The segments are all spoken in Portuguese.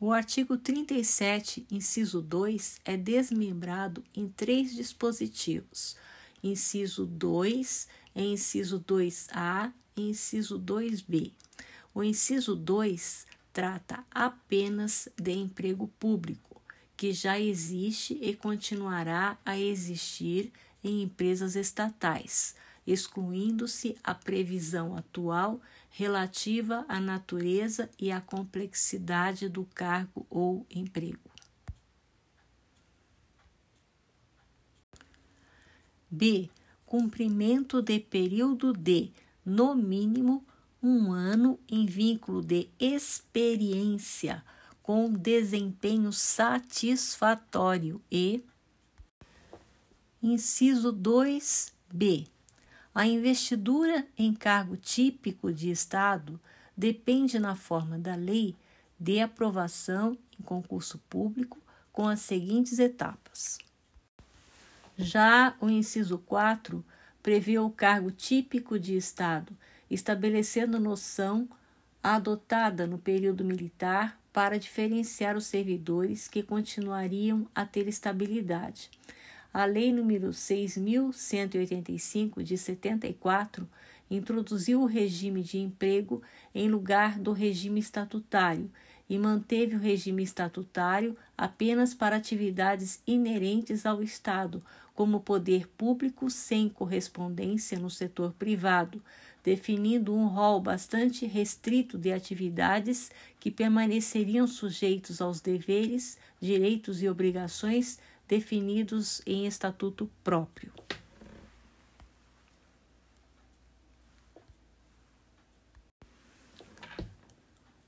O artigo 37, inciso 2, é desmembrado em três dispositivos: inciso 2, inciso 2A e inciso 2B. O inciso 2 trata apenas de emprego público, que já existe e continuará a existir em empresas estatais, excluindo-se a previsão atual relativa à natureza e à complexidade do cargo ou emprego. B. Cumprimento de período de, no mínimo, um ano em vínculo de experiência com desempenho satisfatório e inciso 2b. A investidura em cargo típico de Estado depende na forma da lei de aprovação em concurso público com as seguintes etapas. Já o inciso 4 prevê o cargo típico de Estado estabelecendo noção adotada no período militar para diferenciar os servidores que continuariam a ter estabilidade. A Lei nº 6.185 de 74 introduziu o regime de emprego em lugar do regime estatutário e manteve o regime estatutário apenas para atividades inerentes ao Estado, como poder público sem correspondência no setor privado, definindo um rol bastante restrito de atividades que permaneceriam sujeitos aos deveres, direitos e obrigações definidos em estatuto próprio.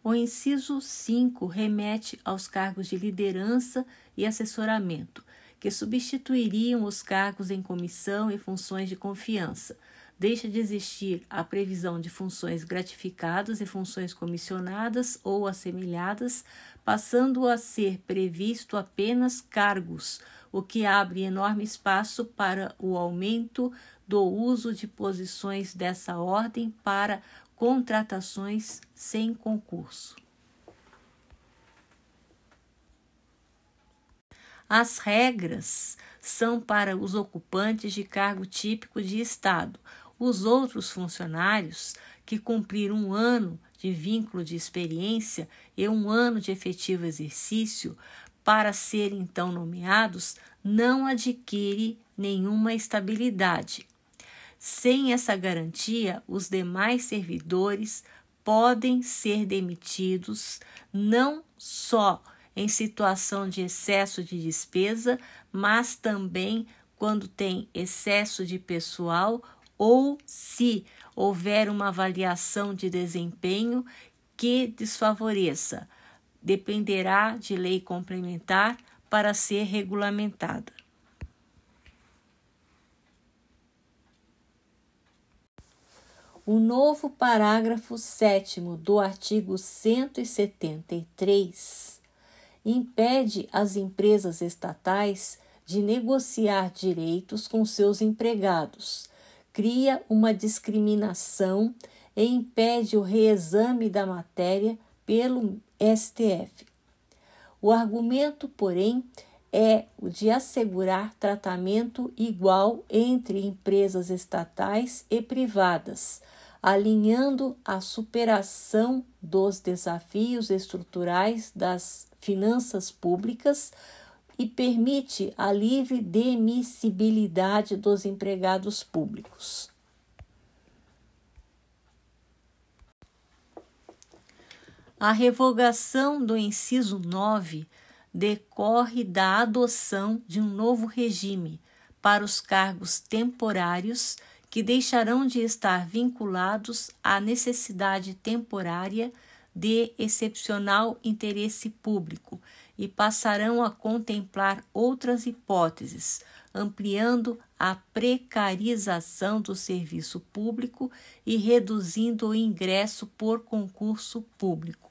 O inciso 5 remete aos cargos de liderança e assessoramento, que substituiriam os cargos em comissão e funções de confiança, deixa de existir a previsão de funções gratificadas e funções comissionadas ou assemelhadas, passando a ser previsto apenas cargos, o que abre enorme espaço para o aumento do uso de posições dessa ordem para contratações sem concurso. As regras são para os ocupantes de cargo típico de Estado, os outros funcionários que cumpriram um ano de vínculo de experiência e um ano de efetivo exercício para serem então nomeados não adquire nenhuma estabilidade. Sem essa garantia, os demais servidores podem ser demitidos não só em situação de excesso de despesa, mas também quando tem excesso de pessoal ou se houver uma avaliação de desempenho que desfavoreça, dependerá de lei complementar para ser regulamentada. O novo parágrafo 7 do artigo 173 impede as empresas estatais de negociar direitos com seus empregados cria uma discriminação e impede o reexame da matéria pelo STF. O argumento, porém, é o de assegurar tratamento igual entre empresas estatais e privadas, alinhando a superação dos desafios estruturais das finanças públicas e permite a livre demissibilidade dos empregados públicos. A revogação do inciso 9 decorre da adoção de um novo regime para os cargos temporários que deixarão de estar vinculados à necessidade temporária de excepcional interesse público e passarão a contemplar outras hipóteses, ampliando a precarização do serviço público e reduzindo o ingresso por concurso público.